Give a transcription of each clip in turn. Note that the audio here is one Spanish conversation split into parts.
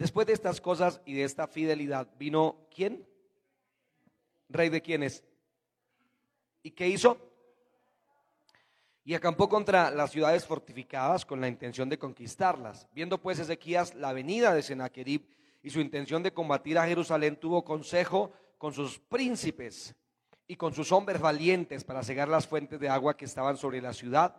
Después de estas cosas y de esta fidelidad vino ¿quién? ¿Rey de quiénes? ¿Y qué hizo? Y acampó contra las ciudades fortificadas con la intención de conquistarlas. Viendo pues Ezequías la venida de Sennacherib y su intención de combatir a Jerusalén, tuvo consejo con sus príncipes y con sus hombres valientes para cegar las fuentes de agua que estaban sobre la ciudad.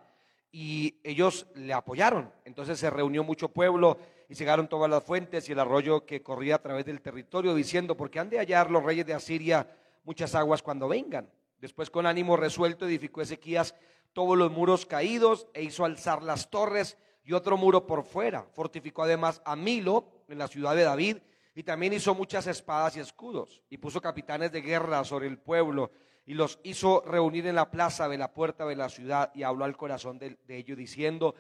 Y ellos le apoyaron. Entonces se reunió mucho pueblo y cegaron todas las fuentes y el arroyo que corría a través del territorio, diciendo, porque han de hallar los reyes de Asiria muchas aguas cuando vengan. Después con ánimo resuelto edificó Ezequías todos los muros caídos e hizo alzar las torres y otro muro por fuera. Fortificó además a Milo en la ciudad de David y también hizo muchas espadas y escudos y puso capitanes de guerra sobre el pueblo y los hizo reunir en la plaza de la puerta de la ciudad y habló al corazón de, de ellos diciendo,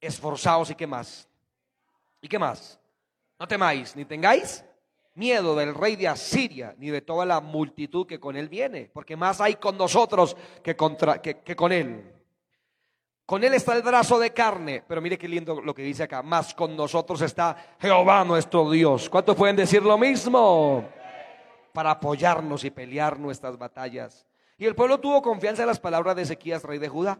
esforzaos y qué más. ¿Y qué más? No temáis ni tengáis miedo del rey de Asiria, ni de toda la multitud que con él viene, porque más hay con nosotros que, contra, que, con él. Con él está el brazo de carne, pero mire qué lindo lo que dice acá, más con nosotros está Jehová nuestro Dios. ¿Cuántos pueden decir lo mismo? Para apoyarnos y pelear nuestras batallas. Y el pueblo tuvo confianza en las palabras de Ezequías, rey de Judá.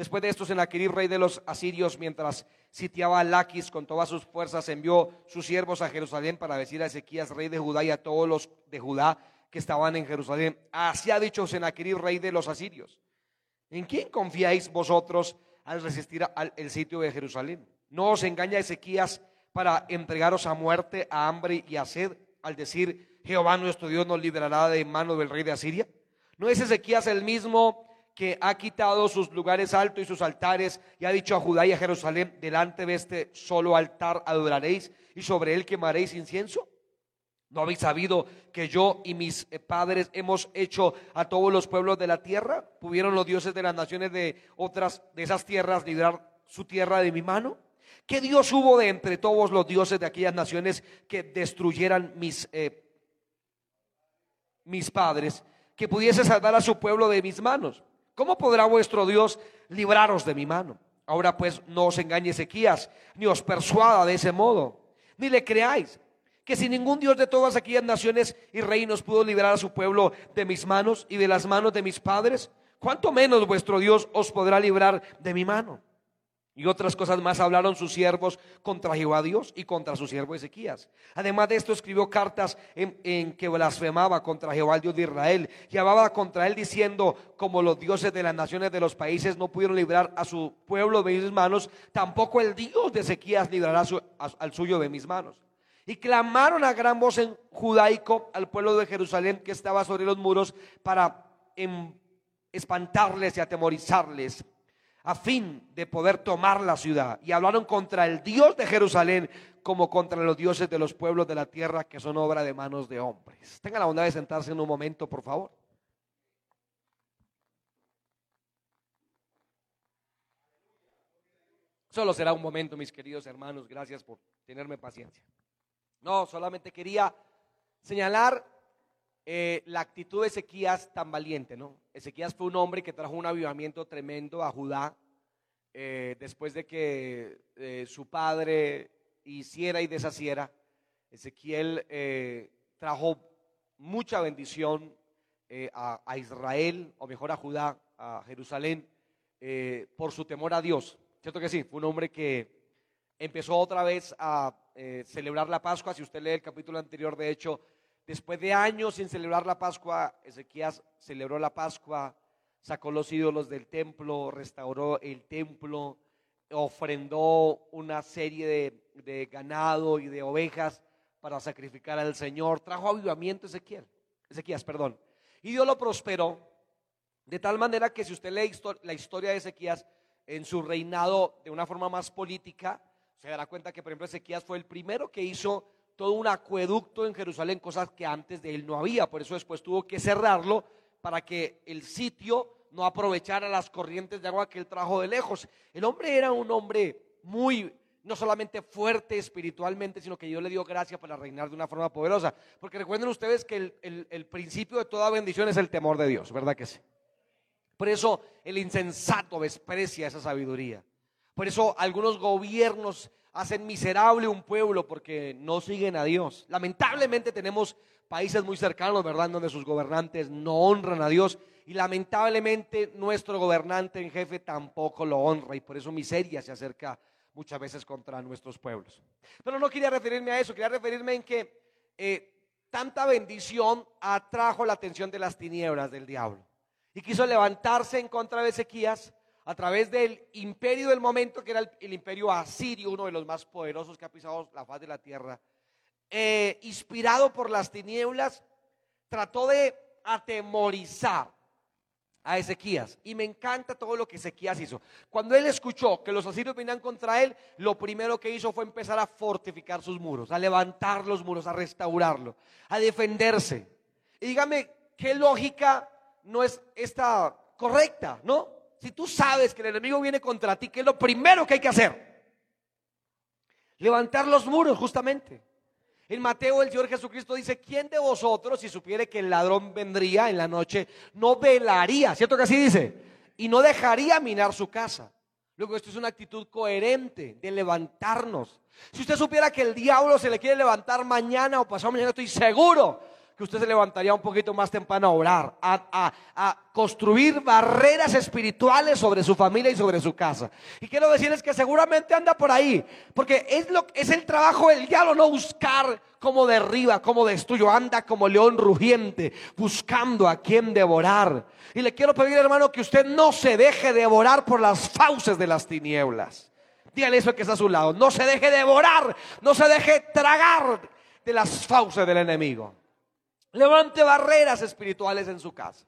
Después de esto, Senaquerib, rey de los asirios, mientras sitiaba a Laquis con todas sus fuerzas, envió sus siervos a Jerusalén para decir a Ezequías, rey de Judá, y a todos los de Judá que estaban en Jerusalén. Así ha dicho Senaquerib, rey de los asirios. ¿En quién confiáis vosotros al resistir al el sitio de Jerusalén? ¿No os engaña Ezequías para entregaros a muerte, a hambre y a sed, al decir, Jehová nuestro Dios nos librará de mano del rey de Asiria? ¿No es Ezequías el mismo que ha quitado sus lugares altos y sus altares y ha dicho a Judá y a Jerusalén, delante de este solo altar adoraréis y sobre él quemaréis incienso? ¿No habéis sabido que yo y mis eh, padres hemos hecho a todos los pueblos de la tierra? ¿Pudieron los dioses de las naciones de otras de esas tierras librar su tierra de mi mano? ¿Qué Dios hubo de entre todos los dioses de aquellas naciones que destruyeran mis, eh, mis padres, que pudiese salvar a su pueblo de mis manos? ¿Cómo podrá vuestro Dios libraros de mi mano? Ahora pues no os engañe Ezequías, ni os persuada de ese modo, ni le creáis, que si ningún Dios de todas aquellas naciones y reinos pudo librar a su pueblo de mis manos y de las manos de mis padres, ¿cuánto menos vuestro Dios os podrá librar de mi mano? Y otras cosas más hablaron sus siervos contra Jehová Dios y contra su siervo Ezequías. Además de esto escribió cartas en, que blasfemaba contra Jehová Dios de Israel. Y hablaba contra él diciendo, como los dioses de las naciones de los países no pudieron librar a su pueblo de mis manos, tampoco el Dios de Ezequías librará al suyo de mis manos. Y clamaron a gran voz en judaico al pueblo de Jerusalén que estaba sobre los muros para em, espantarles y atemorizarles a fin de poder tomar la ciudad. Y hablaron contra el Dios de Jerusalén como contra los dioses de los pueblos de la tierra que son obra de manos de hombres. Tengan la bondad de sentarse en un momento, por favor. Solo será un momento, mis queridos hermanos. Gracias por tenerme paciencia. No, solamente quería señalar eh, la actitud de Ezequías tan valiente, ¿no? Ezequías fue un hombre que trajo un avivamiento tremendo a Judá eh, después de que eh, su padre hiciera y deshaciera. Ezequiel trajo mucha bendición a, a, Israel, o mejor a Judá, a Jerusalén, por su temor a Dios. ¿Cierto que sí? Fue un hombre que empezó otra vez a celebrar la Pascua. Si usted lee el capítulo anterior, de hecho, Después de años sin celebrar la Pascua, Ezequías celebró la Pascua, sacó los ídolos del templo, restauró el templo, ofrendó una serie de, ganado y de ovejas para sacrificar al Señor. Trajo avivamiento Ezequiel, Ezequías, perdón. Y Dios lo prosperó de tal manera que si usted lee la historia de Ezequías en su reinado de una forma más política, se dará cuenta que, por ejemplo, Ezequías fue el primero que hizo todo un acueducto en Jerusalén, cosas que antes de él no había. Por eso después tuvo que cerrarlo para que el sitio no aprovechara las corrientes de agua que él trajo de lejos. El hombre era un hombre muy, no solamente fuerte espiritualmente, sino que Dios le dio gracia para reinar de una forma poderosa. Porque recuerden ustedes que el, el principio de toda bendición es el temor de Dios, ¿verdad que sí? Por eso el insensato desprecia esa sabiduría. Por eso algunos gobiernos hacen miserable un pueblo porque no siguen a Dios. Lamentablemente tenemos países muy cercanos, ¿verdad?, donde sus gobernantes no honran a Dios y lamentablemente nuestro gobernante en jefe tampoco lo honra y por eso miseria se acerca muchas veces contra nuestros pueblos. Pero no quería referirme a eso, quería referirme en que eh, tanta bendición atrajo la atención de las tinieblas del diablo y quiso levantarse en contra de Ezequías a través del imperio del momento, que era el, imperio asirio, uno de los más poderosos que ha pisado la faz de la tierra, eh, inspirado por las tinieblas, trató de atemorizar a Ezequías. Y me encanta todo lo que Ezequías hizo. Cuando él escuchó que los asirios venían contra él, lo primero que hizo fue empezar a fortificar sus muros, a levantar los muros, a restaurarlo, a defenderse. Y dígame, ¿qué lógica no es esta correcta, no? Si tú sabes que el enemigo viene contra ti, ¿qué es lo primero que hay que hacer? Levantar los muros, justamente. En Mateo el Señor Jesucristo dice, ¿quién de vosotros, si supiere que el ladrón vendría en la noche, no velaría? ¿Cierto que así dice? Y no dejaría minar su casa. Luego esto es una actitud coherente de levantarnos. Si usted supiera que el diablo se le quiere levantar mañana o pasado mañana, estoy seguro que usted se levantaría un poquito más temprano a orar, a, construir barreras espirituales sobre su familia y sobre su casa. Y quiero decirles que seguramente anda por ahí, porque es, lo, es el trabajo del diablo, no buscar como derriba, como destruyo, anda como león rugiente, buscando a quien devorar. Y le quiero pedir, hermano, que usted no se deje devorar por las fauces de las tinieblas. Dígale eso que está a su lado. No se deje devorar, no se deje tragar de las fauces del enemigo. Levante barreras espirituales en su casa.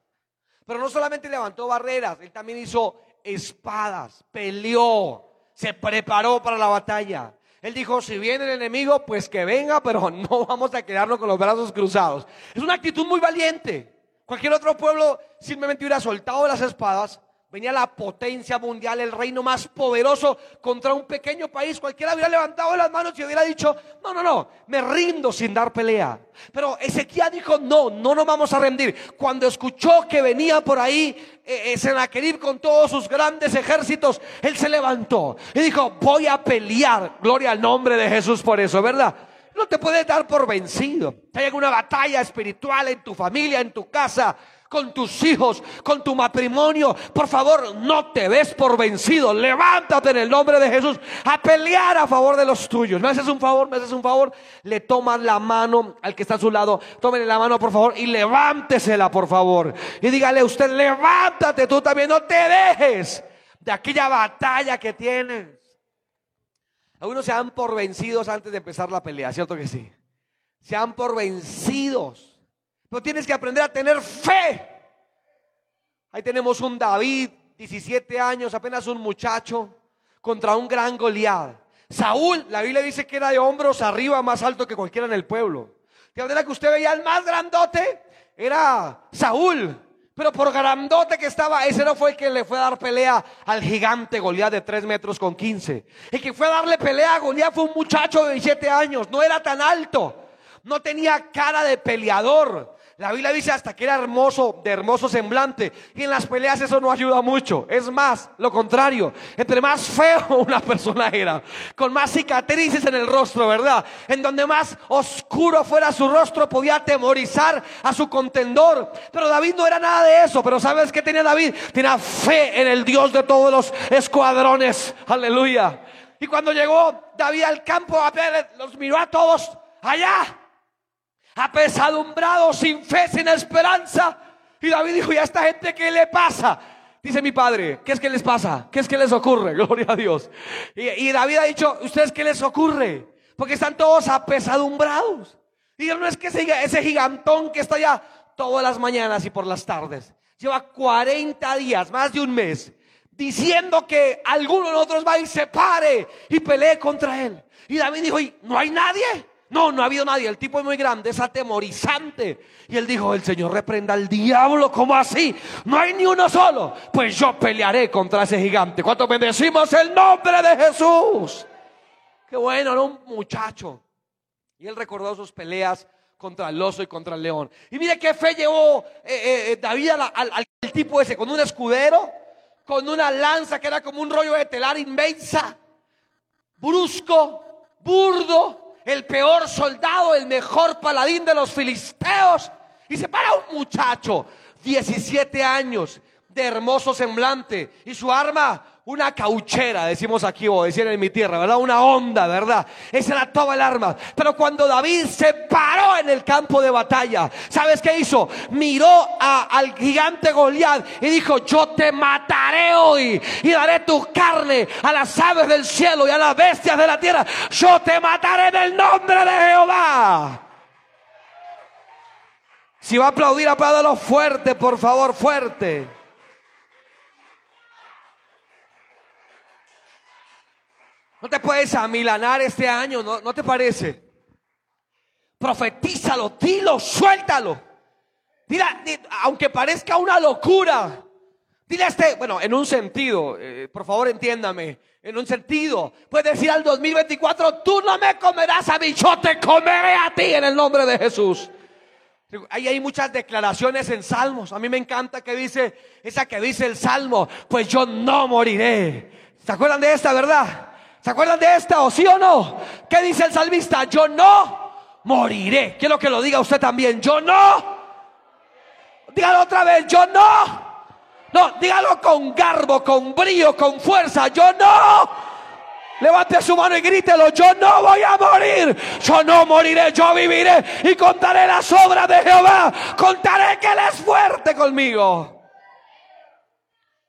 Pero no solamente levantó barreras, él también hizo espadas, peleó, se preparó para la batalla. Él dijo, si viene el enemigo, pues que venga, pero no vamos a quedarnos con los brazos cruzados. Es una actitud muy valiente. Cualquier otro pueblo simplemente hubiera soltado las espadas Venía la potencia mundial, el reino más poderoso contra un pequeño país. Cualquiera hubiera levantado las manos y hubiera dicho, no, no, no, me rindo sin dar pelea. Pero Ezequiel dijo, no, no nos vamos a rendir. Cuando escuchó que venía por ahí eh, eh con todos sus grandes ejércitos, él se levantó y dijo, voy a pelear. Gloria al nombre de Jesús por eso, ¿verdad? No te puedes dar por vencido. Hay alguna batalla espiritual en tu familia, en tu casa con tus hijos, con tu matrimonio. Por favor, no te des por vencido. Levántate en el nombre de Jesús a pelear a favor de los tuyos. ¿Me haces un favor? ¿Me haces un favor? Le toman la mano al que está a su lado. Tómenle la mano, por favor, y levántesela, por favor. Y dígale a usted, levántate tú también. No te dejes de aquella batalla que tienes. Algunos se dan por vencidos antes de empezar la pelea, ¿cierto que sí? Se dan por vencidos. Pero tienes que aprender a tener fe. Ahí tenemos un David, 17 años, apenas un muchacho, contra un gran Goliat. Saúl, la Biblia dice que era de hombros arriba, más alto que cualquiera en el pueblo. De manera que usted veía el más grandote, era Saúl. Pero por grandote que estaba, ese no fue el que le fue a dar pelea al gigante Goliat de 3 metros con 15. El que fue a darle pelea a Goliat fue un muchacho de 17 años, no era tan alto, no tenía cara de peleador. La Biblia dice hasta que era hermoso, de hermoso semblante. Y en las peleas eso no ayuda mucho. Es más, lo contrario. Entre más feo una persona era, con más cicatrices en el rostro, ¿verdad? En donde más oscuro fuera su rostro, podía atemorizar a su contendor. Pero David no era nada de eso. Pero ¿sabes qué tenía David? Tenía fe en el Dios de todos los escuadrones. Aleluya. Y cuando llegó David al campo, los miró a todos allá apesadumbrado, sin fe, sin esperanza. Y David dijo, ¿y a esta gente qué le pasa? Dice mi padre, ¿qué es que les pasa? ¿Qué es que les ocurre? Gloria a Dios. Y, David ha dicho, ¿ustedes qué les ocurre? Porque están todos apesadumbrados. Y no es que ese, ese gigantón que está allá todas las mañanas y por las tardes, lleva 40 días, más de un mes, diciendo que alguno de nosotros va y se pare y pelee contra él. Y David dijo, ¿y no hay nadie? No, no ha habido nadie. El tipo es muy grande, es atemorizante. Y él dijo, el Señor reprenda al diablo. ¿Cómo así? No hay ni uno solo. Pues yo pelearé contra ese gigante. ¿Cuánto bendecimos el nombre de Jesús? Qué bueno, era un muchacho. Y él recordó sus peleas contra el oso y contra el león. Y mire qué fe llevó eh, eh, eh, David al, tipo ese, con un escudero, con una lanza que era como un rollo de telar inmensa brusco, burdo, el peor soldado, el mejor paladín de los filisteos. Y se para un muchacho, 17 años, de hermoso semblante, y su arma una cauchera, decimos aquí o decían en mi tierra, ¿verdad? Una onda, ¿verdad? Esa era toda el arma. Pero cuando David se paró en el campo de batalla, ¿sabes qué hizo? Miró al gigante Goliat y dijo, yo te mataré hoy y daré tu carne a las aves del cielo y a las bestias de la tierra. Yo te mataré en el nombre de Jehová. Si va a aplaudir, apláudalo fuerte, por favor, fuerte. No te puedes amilanar este año, ¿no, te parece? Profetízalo, dilo, suéltalo. Dile, aunque parezca una locura. Dile este, bueno, en un sentido, eh, por favor entiéndame, en un sentido, puedes decir al 2024, tú no me comerás a mí, te comeré a ti en el nombre de Jesús. Ahí hay muchas declaraciones en salmos. A mí me encanta que dice, esa que dice el salmo, pues yo no moriré. ¿Se acuerdan de esta, verdad? ¿Se acuerdan de esta o sí o no? ¿Qué dice el salmista? Yo no moriré. Quiero que lo diga usted también. Yo no. Dígalo otra vez. Yo no. No, dígalo con garbo, con brío, con fuerza. Yo no. Levante su mano y grítelo. Yo no voy a morir. Yo no moriré. Yo viviré y contaré las obras de Jehová. Contaré que Él es fuerte conmigo.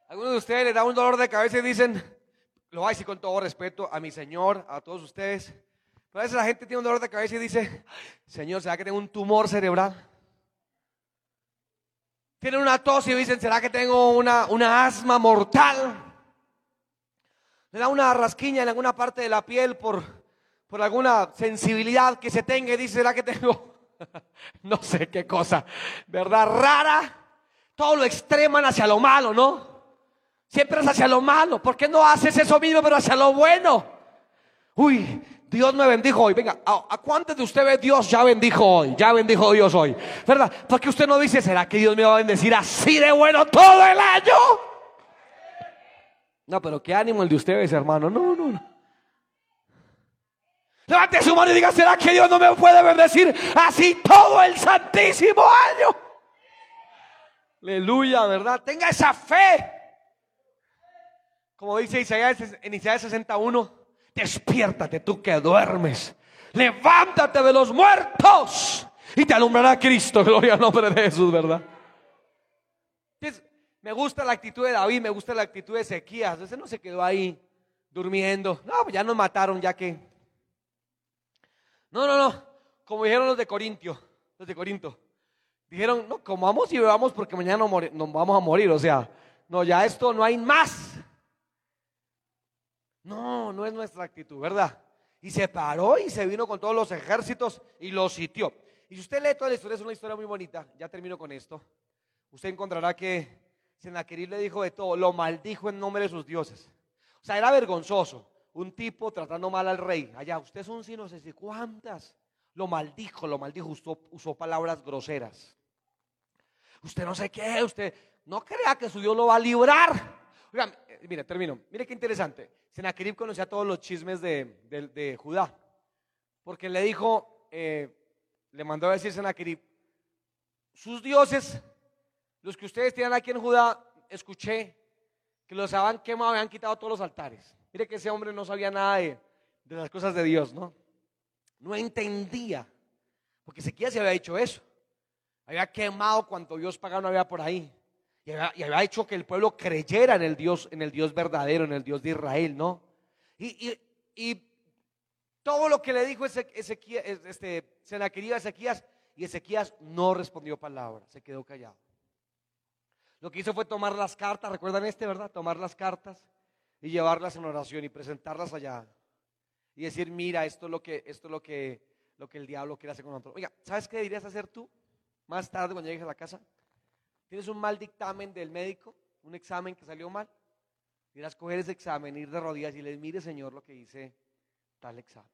Algunos de ustedes les da un dolor de cabeza y dicen, lo voy a decir con todo respeto a mi Señor, a todos ustedes. Pero a veces la gente tiene un dolor de cabeza y dice, Señor, ¿será que tengo un tumor cerebral? Tienen una tos y dicen, ¿será que tengo una, una asma mortal? Le da una rasquiña en alguna parte de la piel por, por alguna sensibilidad que se tenga y dice, ¿será que tengo? no sé qué cosa, ¿verdad? Rara. Todo lo extreman hacia lo malo, ¿no? Siempre es hacia lo malo. ¿Por qué no haces eso mismo, pero hacia lo bueno? Uy, Dios me bendijo hoy. Venga, ¿a, cuántos de ustedes Dios ya bendijo hoy? Ya bendijo Dios hoy. ¿Verdad? Porque usted no dice, ¿será que Dios me va a bendecir así de bueno todo el año? No, pero qué ánimo el de ustedes, hermano. No, no, no. Levante su mano y diga, ¿será que Dios no me puede bendecir así todo el santísimo año? Aleluya, ¿verdad? Tenga esa fe. Como dice Isaías en Isaías 61, despiértate tú que duermes, levántate de los muertos y te alumbrará Cristo, gloria al nombre de Jesús, ¿verdad? me gusta la actitud de David, me gusta la actitud de Ezequías, ese no se quedó ahí durmiendo, no, pues ya nos mataron, ya que... No, no, no, como dijeron los de Corintio, los de Corinto, dijeron, no, comamos y bebamos porque mañana nos vamos a morir, o sea, no, ya esto no hay más. No, no es nuestra actitud, ¿verdad? Y se paró y se vino con todos los ejércitos y los sitió. Y si usted lee toda la historia, es una historia muy bonita. Ya termino con esto. Usted encontrará que Senaquerib le dijo de todo, lo maldijo en nombre de sus dioses. O sea, era vergonzoso. Un tipo tratando mal al rey. Allá, usted es un sino, no sé si cuántas. Lo maldijo, lo maldijo, usó, usó palabras groseras. Usted no sé qué, usted no crea que su Dios lo va a librar. Eh, mire, termino. Mire qué interesante. Senaquerib conocía todos los chismes de, Judá. Porque le dijo, eh, le mandó a decir Senaquerib, sus dioses, los que ustedes tienen aquí en Judá, escuché que los habían quemado, habían quitado todos los altares. Mire que ese hombre no sabía nada de, de las cosas de Dios, ¿no? No entendía. Porque Ezequiel se había dicho eso. Había quemado cuanto Dios pagano había por ahí. Y había, hecho que el pueblo creyera en el Dios, en el Dios verdadero, en el Dios de Israel, ¿no? Y, todo lo que le dijo Ezequiel, este, Senaquería a Ezequías, y Ezequías no respondió palabra, se quedó callado. Lo que hizo fue tomar las cartas, recuerdan este, ¿verdad? Tomar las cartas y llevarlas en oración y presentarlas allá. Y decir, mira, esto es lo que, esto es lo que, lo que el diablo quiere hacer con nosotros. Oiga, ¿sabes qué deberías hacer tú? Más tarde cuando llegues a la casa, Tienes un mal dictamen del médico, un examen que salió mal. Irás a coger ese examen, ir de rodillas y les mire, Señor, lo que dice tal examen.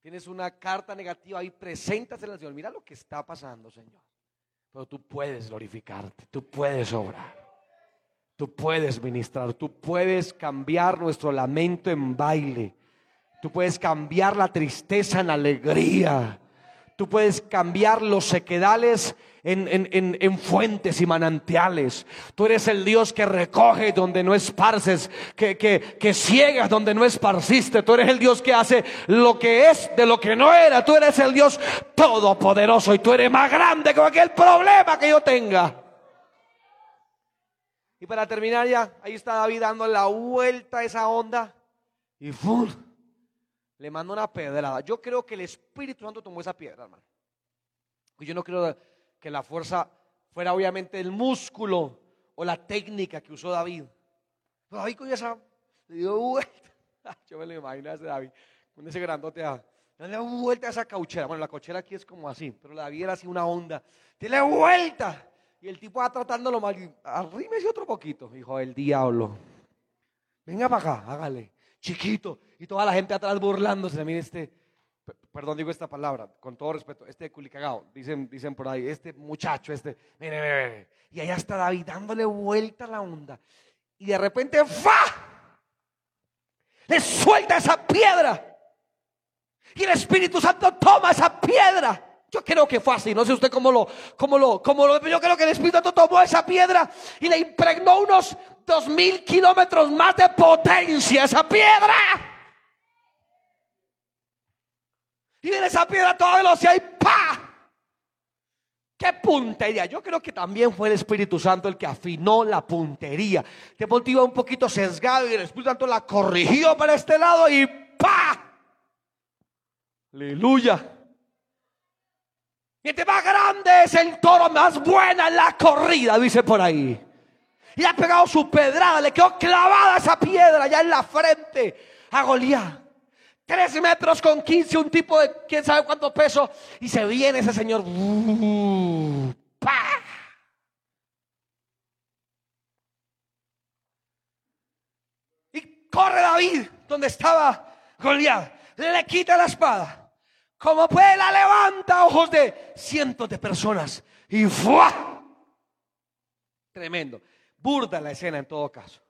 Tienes una carta negativa ahí, preséntasela al Señor. Mira lo que está pasando, Señor. Pero tú puedes glorificarte, tú puedes obrar. Tú puedes ministrar, tú puedes cambiar nuestro lamento en baile. Tú puedes cambiar la tristeza en alegría. Tú puedes cambiar los sequedales en, fuentes y manantiales. Tú eres el Dios que recoge donde no esparces, que, que, que ciegas donde no esparciste. Tú eres el Dios que hace lo que es de lo que no era. Tú eres el Dios todopoderoso y tú eres más grande que cualquier problema que yo tenga. Y para terminar ya, ahí está David dando la vuelta a esa onda y ¡fum! Le manda una pedrada. Yo creo que el Espíritu Santo tomó esa piedra, hermano. Y yo no creo que la fuerza fuera obviamente el músculo o la técnica que usó David. David con esa, le dio vuelta. Yo me lo imagino a ese David, con ese grandote, le dio vuelta a esa cauchera. Bueno, la cauchera aquí es como así, pero David era así una onda. Dile vuelta. Y el tipo va tratándolo mal. Arrímese otro poquito, hijo del diablo. Venga para acá, hágale. Chiquito. Y toda la gente atrás burlándose. Mire este, perdón digo esta palabra, con todo respeto, este culicagao, dicen, dicen por ahí, este muchacho, este, mire, mire, mire. Y allá está David dándole vuelta a la onda. Y de repente, ¡fa! Le suelta esa piedra. Y el Espíritu Santo toma esa piedra. Yo creo que fue así, no sé usted cómo lo, cómo lo, cómo lo, yo creo que el Espíritu Santo tomó esa piedra y le impregnó unos dos mil kilómetros más de potencia esa piedra. Y viene esa piedra toda velocidad y ¡pa! ¡Qué puntería! Yo creo que también fue el Espíritu Santo el que afinó la puntería. De pronto iba un poquito sesgado y el Espíritu Santo la corrigió para este lado y ¡pa! Aleluya. Este más grande es el toro más buena en la corrida, dice por ahí. Y ha pegado su pedrada, le quedó clavada esa piedra ya en la frente a Goliat. Tres metros con quince, un tipo de quién sabe cuánto peso. Y se viene ese señor. Y corre David donde estaba Goliat. Le quita la espada como puede la levanta ojos de cientos de personas y ¡fua! Tremendo. Burda la escena en todo caso.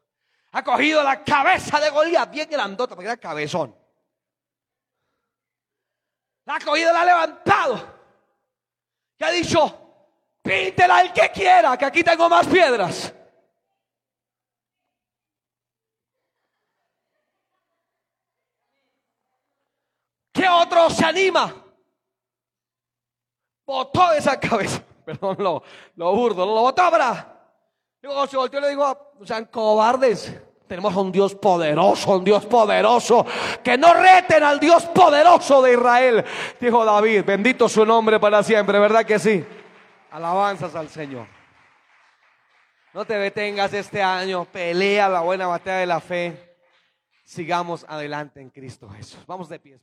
Ha cogido la cabeza de Goliat, bien grandota, porque era cabezón. La ha cogido, la ha levantado. Y ha dicho, píntela el que quiera, que aquí tengo más piedras. ¿Qué otro se anima? Botó esa cabeza. Perdón, lo, lo burdo, lo botó, ¿verdad? Luego se volteó y le dijo, sean cobardes. Tenemos un Dios poderoso, un Dios poderoso. Que no reten al Dios poderoso de Israel. Dijo David, bendito su nombre para siempre, ¿verdad que sí? Alabanzas al Señor. No te detengas este año, pelea la buena batalla de la fe. Sigamos adelante en Cristo Jesús. Vamos de pie.